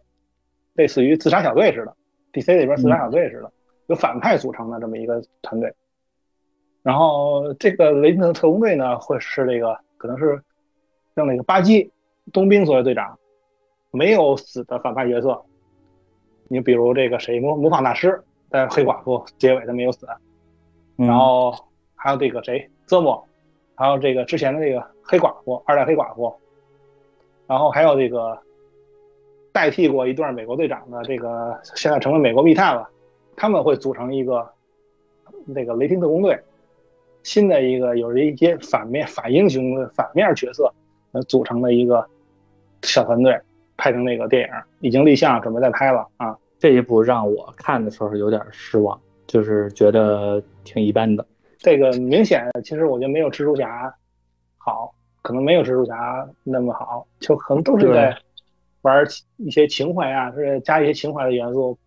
类似于自杀小队似的，DC 里边自杀小队似的，由反派组成的这么一个团队。然后这个雷霆特工队呢，会是这个可能是让那个巴基冬兵作为队长，没有死的反派角色。你比如这个谁魔魔法大师，在黑寡妇结尾他没有死，然后还有这个谁泽莫。还有这个之前的这个黑寡妇，二代黑寡妇，然后还有这个代替过一段美国队长的这个，现在成为美国密探了。他们会组成一个那个雷霆特工队，新的一个有着一些反面反英雄的反面角色呃组成的一个小团队，拍成那个电影已经立项，准备再拍了啊。这一部让我看的时候有点失望，就是觉得挺一般的。这个明显，其实我觉得没有蜘蛛侠好，可能没有蜘蛛侠那么好，就可能都是在玩一些情怀啊，是加一些情怀的元素，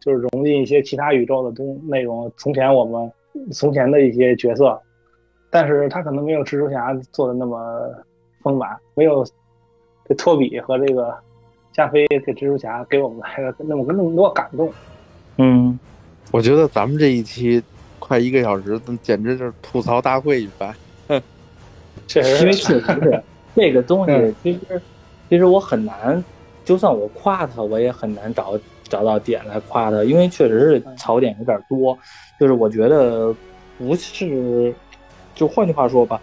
就是融进一些其他宇宙的东内容。从前我们从前的一些角色，但是他可能没有蜘蛛侠做的那么丰满，没有这托比和这个加菲这蜘蛛侠给我们来的那么那么多感动。嗯，我觉得咱们这一期。快一个小时，简直就是吐槽大会一般。确实，因为确实是 [LAUGHS] 这个东西，其实其实我很难，就算我夸他，我也很难找找到点来夸他，因为确实是槽点有点多。就是我觉得不是，就换句话说吧，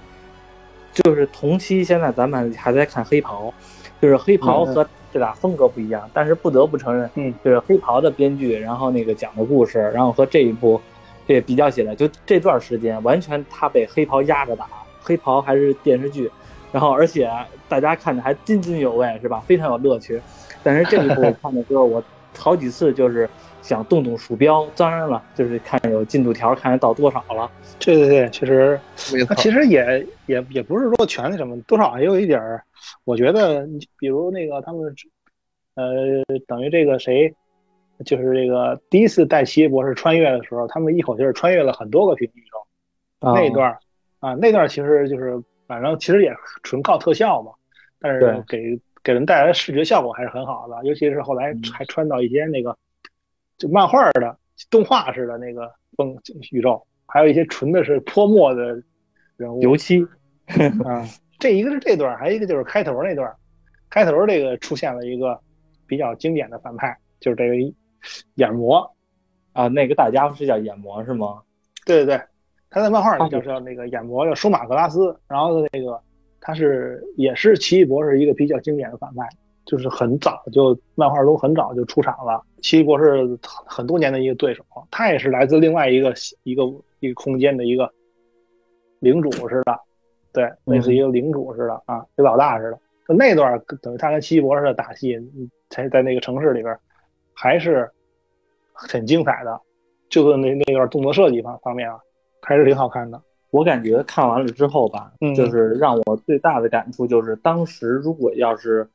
就是同期现在咱们还在看黑袍，就是黑袍和这俩风格不一样，但是不得不承认，嗯，就是黑袍的编剧，然后那个讲的故事，然后和这一部。这比较起来，就这段时间，完全他被黑袍压着打。黑袍还是电视剧，然后而且大家看着还津津有味，是吧？非常有乐趣。但是这一部 [LAUGHS] 看的时候，我好几次就是想动动鼠标，当然了，就是看有进度条，看到多少了。对对对，其实他，其实也也也不是说全那什么，多少也有一点儿。我觉得，比如那个他们，呃，等于这个谁，就是这个第一次带奇异博士穿越的时候，他们一口气儿穿越了很多个平行宇宙，那一段儿啊，那段儿其实就是反正其实也纯靠特效嘛，但是给给人带来的视觉效果还是很好的，尤其是后来还穿到一些那个就漫画的动画式的那个风宇宙。还有一些纯的是泼墨的人物，油漆啊，这一个是这段，还有一个就是开头那段，开头这个出现了一个比较经典的反派，就是这个眼魔啊，那个大家伙是叫眼魔是吗？对对对，他在漫画里就叫那个眼魔，叫舒马格拉斯，然后那个他是也是奇异博士一个比较经典的反派。就是很早就漫画中很早就出场了，奇异博士很多年的一个对手，他也是来自另外一个一个一个空间的一个领主似的，对，类似一个领主似的啊，跟老大似的。就那段等于他跟奇异博士的打戏，才在那个城市里边，还是很精彩的。就是那那段动作设计方方面啊，还是挺好看的。我感觉看完了之后吧，就是让我最大的感触就是当时如果要是。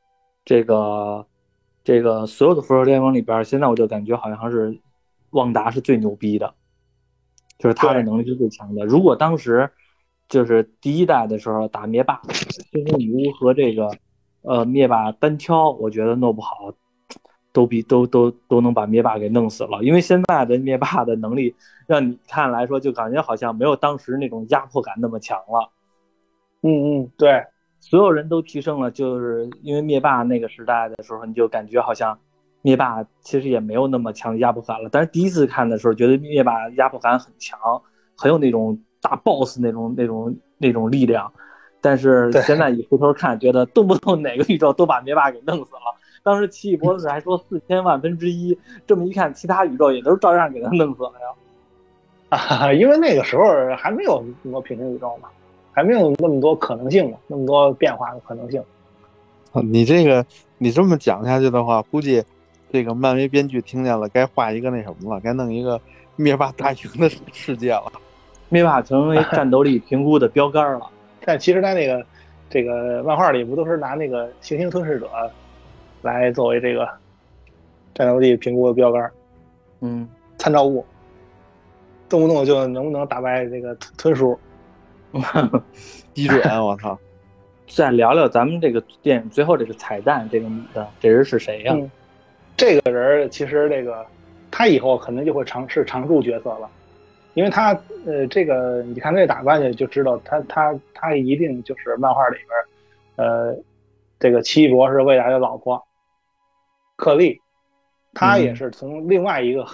这个，这个所有的复仇者联盟里边，现在我就感觉好像是旺达是最牛逼的，就是他的能力是最强的。如果当时就是第一代的时候打灭霸，猩红女巫和这个呃灭霸单挑，我觉得弄不好都比都都都能把灭霸给弄死了。因为现在的灭霸的能力，让你看来说就感觉好像没有当时那种压迫感那么强了。嗯嗯，对。所有人都提升了，就是因为灭霸那个时代的时候，你就感觉好像灭霸其实也没有那么强的压迫感了。但是第一次看的时候，觉得灭霸压迫感很强，很有那种大 boss 那种那种那种力量。但是现在一回头看，觉得动不动哪个宇宙都把灭霸给弄死了。当时奇异博士还说四千万分之一，这么一看，其他宇宙也都照样给他弄死了呀。[LAUGHS] 啊，因为那个时候还没有那么多平行宇宙嘛。还没有那么多可能性嘛，那么多变化的可能性。你这个你这么讲下去的话，估计这个漫威编剧听见了，该画一个那什么了，该弄一个灭霸大营的世界了。灭霸成为战斗力评估的标杆了。[LAUGHS] 但其实他那个这个漫画里不都是拿那个行星吞噬者来作为这个战斗力评估的标杆？嗯，参照物，动不动就能不能打败这个吞叔？基准，[LAUGHS] 我操！再聊聊咱们这个电影最后这个彩蛋，这个女的，这人是谁呀？这个人其实这个他以后可能就会尝试常驻角色了，因为他呃，这个你看这打扮就就知道，他他他一定就是漫画里边呃，这个奇异博士未来的老婆克利，他也是从另外一个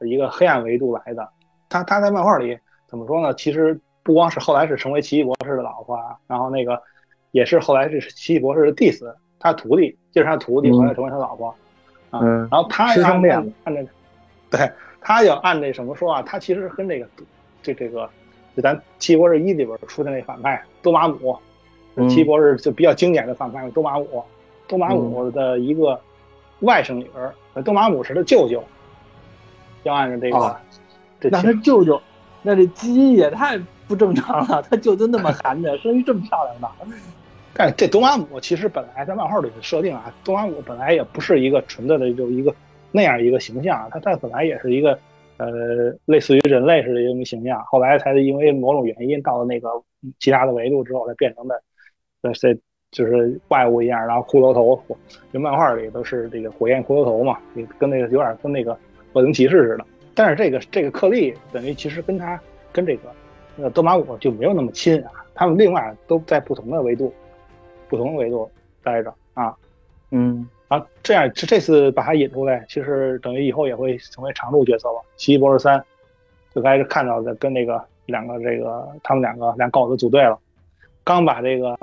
一个黑暗维度来的。他他在漫画里怎么说呢？其实。不光是后来是成为奇异博士的老婆，然后那个也是后来是奇异博士的弟子，他徒弟就是他徒弟，后来成为他老婆啊。然后他要按按这，对他要按这什么说啊？他其实是跟这个这这个就咱奇异博士一里边出的那反派多玛姆，奇异博士就比较经典的反派多玛姆，多玛姆的一个外甥女儿，东马姆是他舅舅，要按照这个，这那他舅舅，那这基因也太。不正常了，他舅舅那么寒碜，生一这么漂亮的。[LAUGHS] 但这多玛姆其实本来在漫画里的设定啊，多玛姆本来也不是一个纯粹的就一个那样一个形象，啊他他本来也是一个呃类似于人类似的一个形象，后来才因为某种原因到了那个其他的维度之后才变成的呃这就是怪物一样，然后骷髅头，就漫画里都是这个火焰骷髅头嘛，跟那个有点跟那个恶灵骑士似的。但是这个这个克利等于其实跟他跟这个。那多玛古就没有那么亲啊，他们另外都在不同的维度，不同的维度待着啊，嗯，啊，这样这这次把他引出来，其实等于以后也会成为常驻角色吧。奇异博士三就开始看到的跟那个两个这个他们两个两狗子组队了，刚把这个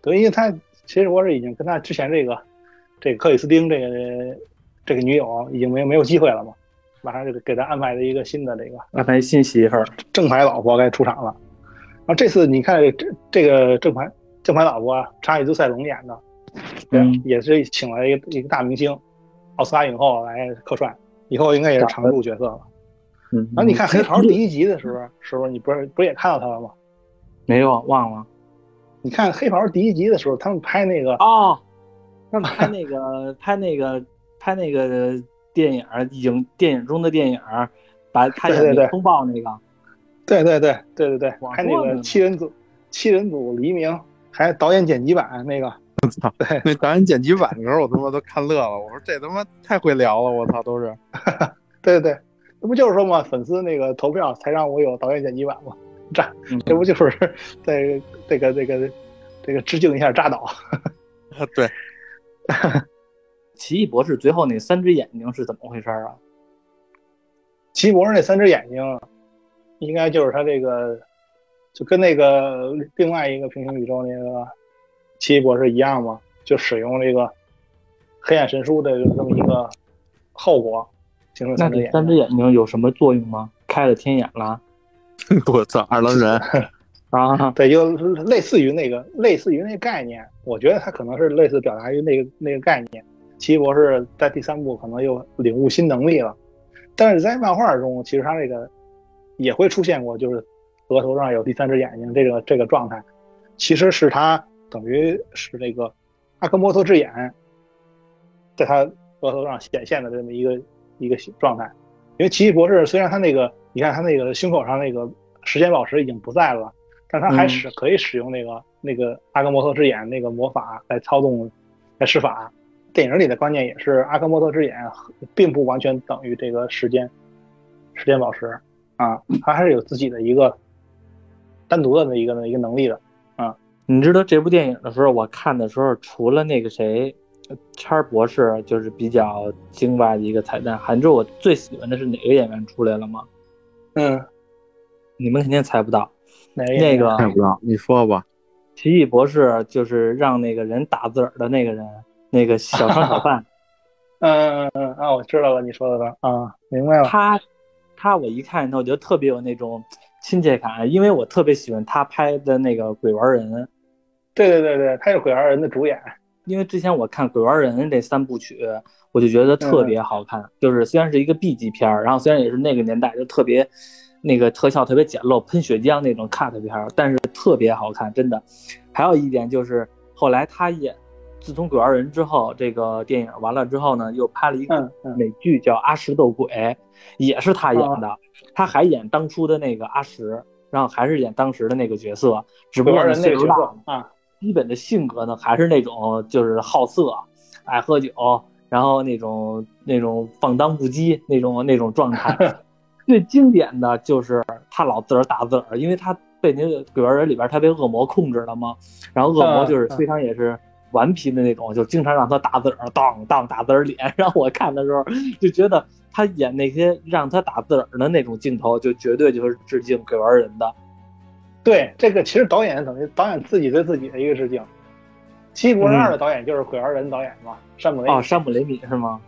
对因为他其实我是已经跟他之前这个这个克里斯汀这个这个女友已经没有没有机会了嘛。马上就给他安排了一个新的这个安排新媳妇儿，正牌老婆该出场了。然后这次你看这这个正牌正牌老婆查理·杜塞隆演的，对，嗯也是请了一个一个大明星，奥斯卡影后来客串，以后应该也是常驻角色了。嗯，然后你看《黑袍》第一集的时候，时候你不是不是也看到他了吗？没有忘了你看《黑袍》第一集的时候，他们拍那个哦，他们拍那个 [LAUGHS] 拍那个拍那个电影影电影中的电影，把他演对对对那风暴那个，对对对对对对，拍那个七人组七人组黎明，还导演剪辑版那个，我操！对那导演剪辑版的时候，我他妈都看乐了。我说这他妈太会聊了，我操，都是。[LAUGHS] 对对对，这不就是说嘛，粉丝那个投票才让我有导演剪辑版嘛？这嗯这不就是在这个这个这个致敬一下扎导？啊 [LAUGHS] 对，[LAUGHS] 奇异博士最后那三只眼睛是怎么回事儿啊？奇异博士那三只眼睛，应该就是他这个，就跟那个另外一个平行宇宙那个奇异博士一样嘛，就使用这个黑暗神书的这么一个后果，形成那三只眼睛。这三只眼睛有什么作用吗？开了天眼了 [LAUGHS] 我操，二郎神，啊？对，就类似于那个，类似于那个概念。我觉得他可能是类似表达于那个那个概念。奇异博士在第三部可能又领悟新能力了，但是在漫画中，其实他这个也会出现过，就是额头上有第三只眼睛这个这个状态，其实是他等于是这个阿克摩托之眼在他额头上显现的这么一个一个状态。因为奇异博士虽然他那个，你看他那个胸口上那个时间宝石已经不在了，但他还嗯使可以使用那个那个阿克莫特之眼那个魔法来操纵来施法。电影里的观念也是阿克莫特之眼并不完全等于这个时间时间宝石啊，它还是有自己的一个单独的那一个一个能力的啊。你知道这部电影的时候，我看的时候，除了那个谁，叉儿博士，就是比较精外的一个彩蛋。还你知道我最喜欢的是哪个演员出来了吗？嗯，你们肯定猜不到。哪那个看不到，你说吧。奇异博士就是让那个人打字儿的那个人，那个小商小贩，[LAUGHS] 嗯嗯嗯啊，我知道了，你说的吧啊，明白了。他他我一看他我觉得特别有那种亲切感，因为我特别喜欢他拍的那个《鬼玩人》，对对对对，他是鬼玩人的主演。因为之前我看《鬼玩人》这三部曲，我就觉得特别好看。就是虽然是一个 B 级片儿，然后虽然也是那个年代，就特别那个特效特别简陋，喷血浆那种 cut 片儿，但是特别好看，真的。还有一点就是后来他演，自从《鬼玩人》之后，这个电影完了之后呢，又拍了一个美剧叫《阿石斗鬼》，也是他演的，他还演当初的那个阿石，然后还是演当时的那个角色，只不过人那个岁数大啊，基本的性格呢，还是那种就是好色、爱喝酒，然后那种那种放荡不羁那种那种状态。[LAUGHS] 最经典的就是他老自个儿打字儿，因为他被那个鬼玩人里边他被恶魔控制了嘛，然后恶魔就是非常也是顽皮的那种，就经常让他打字儿，当当打字儿脸。然后我看的时候就觉得他演那些让他打字儿的那种镜头，就绝对就是致敬鬼玩人的。对，这个其实导演等于导演自己对自己的一个致敬。《奇异博士二》的导演就是鬼玩人导演嘛，山姆雷米。哦，山姆雷米是吗？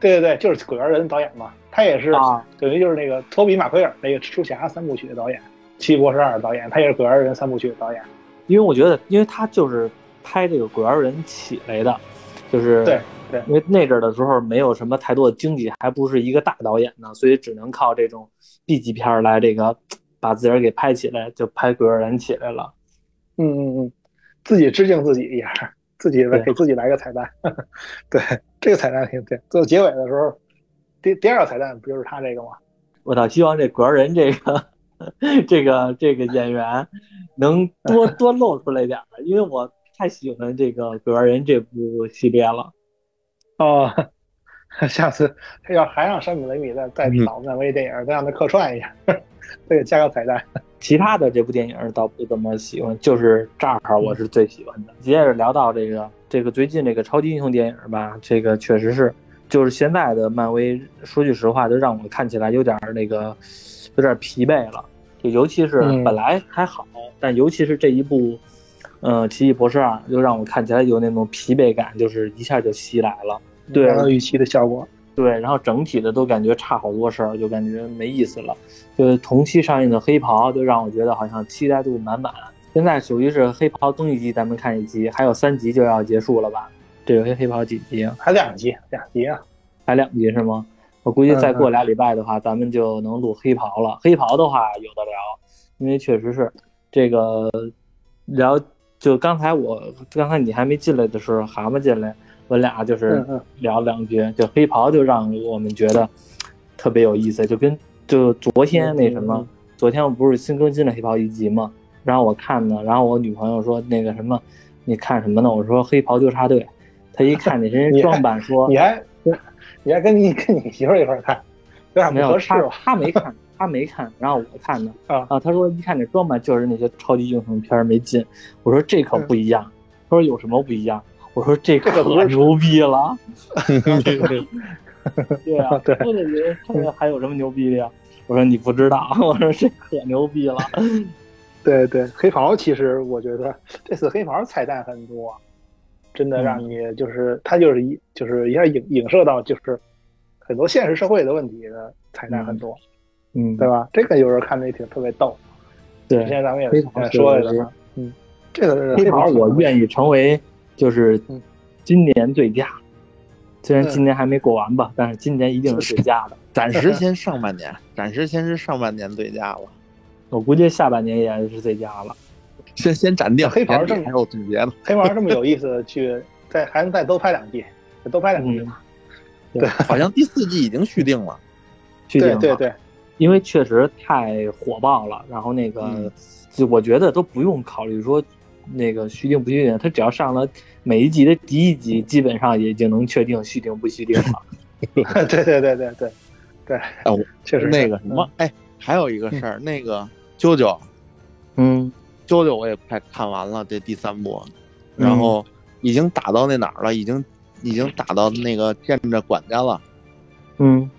对对对，就是鬼玩人导演嘛，他也是啊，等于就是那个托比马奎尔那个蜘蛛侠三部曲的导演，《奇异博士二》的导演，他也是鬼玩人三部曲的导演。因为我觉得，因为他就是拍这个《鬼玩人》起来的，就是对对因为那阵儿的时候没有什么太多的经济，还不是一个大导演呢，所以只能靠这种 B 级片儿来这个把自个儿给拍起来，就拍《鬼玩人》起来了。嗯嗯嗯，自己致敬自己一下，自己给自己来个彩蛋。[LAUGHS] 对，这个彩蛋挺对。最后结尾的时候，第第二个彩蛋不就是他这个吗？我倒希望这《鬼玩人》这个这个这个演员能多 [LAUGHS] 多露出来点儿，因为我太喜欢这个《鬼玩人》这部系列了。哦，下次他要还让山姆雷米再再嗯导漫威电影，再让他客串一下，[LAUGHS] 再给加个彩蛋。其他的这部电影倒不怎么喜欢，就是这儿我是最喜欢的。接着聊到这个这个最近这个超级英雄电影吧，这个确实是，就是现在的漫威，说句实话，就让我看起来有点儿那个有点疲惫了。就尤其是嗯本来还好，但尤其是这一部，呃，《奇异博士二》，就让我看起来有那种疲惫感，就是一下就袭来了。对达到预期的效果。对，然后整体的都感觉差好多事儿，就感觉没意思了。就是同期上映的《黑袍》，就让我觉得好像期待度满满。现在属于是黑袍更一集，咱们看一集，还有三集就要结束了吧？这游戏黑袍几集啊？还两集，两集啊，还两集是吗？我估计再过俩礼拜的话，咱们就能录黑袍了。黑袍的话有的聊，因为确实是这个聊。就刚才我刚才你还没进来的时候，蛤蟆进来，我俩就是聊两句。就黑袍就让我们觉得特别有意思，就跟就昨天那什么，昨天我不是新更新了黑袍一集吗？然后我看呢，然后我女朋友说那个什么，你看什么呢？我说黑袍纠察队。她一看那人装扮，说你还。你还跟你跟你媳妇一块看，有点不合适吧？他没看，他没看，然后我看的 [LAUGHS] 啊啊！他说一看这装扮就是那些超级英雄片没劲。我说这可不一样。他说有什么不一样？我说这可牛逼了。[LAUGHS] 对啊，对，说的人这还有什么牛逼的呀？我说你不知道。我说这可牛逼了。对对，黑袍其实我觉得这次黑袍彩蛋很多。真的让你就是他就是一就是一下影影射到就是很多现实社会的问题的彩蛋很多，嗯，对吧？这个有时候看的也挺特别逗。对，之前咱们也说来着，嗯，这个黑袍我愿意成为就是今年最佳，虽然今年还没过完吧，但是今年一定是最佳的。暂时 [LAUGHS] 先上半年，暂时先是上半年最佳了，我估计下半年也是最佳了。先先斩掉黑袍，这么还有总结呢。黑袍这么有意思，去再还能再多拍两季，再多拍两季。对，好像第四季已经续订了，[LAUGHS] 续订了。对对，因为确实太火爆了。然后那个，就我觉得都不用考虑说那个续订不续订，他只要上了每一集的第一集，基本上也就能确定续订不续订了。[LAUGHS] [LAUGHS] 对对对对对对。哦，确实那个什么，哎，还有一个事儿，那个啾啾，嗯。啾啾我也快看完了这第三部，然后已经打到那哪儿了？已经已经打到那个见着管家了，嗯，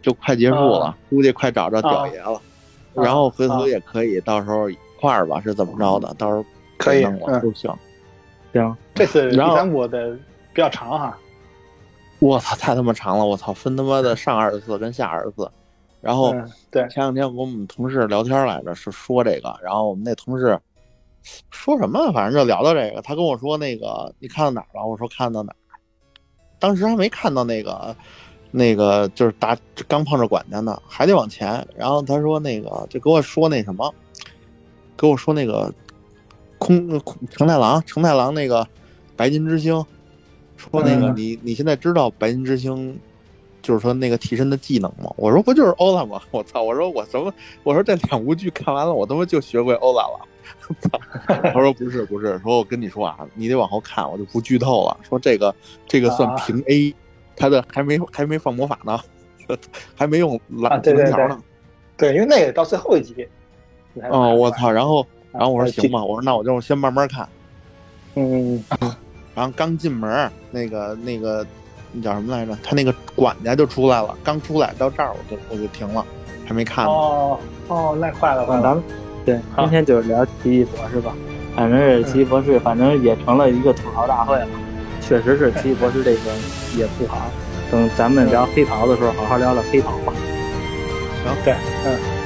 就快结束了，估计快找着屌爷了。然后回头也可以到时候一块儿吧，是怎么着的？到时候可以都行。行，这次第三部的比较长哈。我操，太他妈长了！我操，分他妈的上二十四跟下二十四。然后，对，前两天我跟我们同事聊天来着，是说这个。然后我们那同事说什么，反正就聊到这个。他跟我说：“那个你看到哪儿了？”我说：“看到哪儿。”当时还没看到那个，那个就是打刚碰着管家呢，还得往前。然后他说：“那个就跟我说那什么，跟我说那个空空成太郎，成太郎那个白金之星，说那个你你现在知道白金之星。”就是说那个替身的技能嘛，我说不就是欧拉吗？[LAUGHS] 我操！我说我什么？我说这两部剧看完了，我他妈就学会欧拉了。操！[LAUGHS] 他说不是不是，说我跟你说啊，你得往后看，我就不剧透了。说这个这个算平 A，他的还没还没放魔法呢，[LAUGHS] 还没用蓝技能条呢。对，因为那个到最后一集。哦，我操！然后然后我说行吧，我说那我就先慢慢看。嗯。然后刚进门那个那个。那叫什么来着？他那个管家就出来了，刚出来到这儿我就我就停了，还没看呢。哦哦，那快了，快了。咱们对，今天就是聊奇异博士吧。反正是奇异博士，反正也成了一个吐槽大会了。确实是奇异博士这个也不好。等咱们聊黑袍的时候，好好聊聊黑袍吧。行，对，嗯。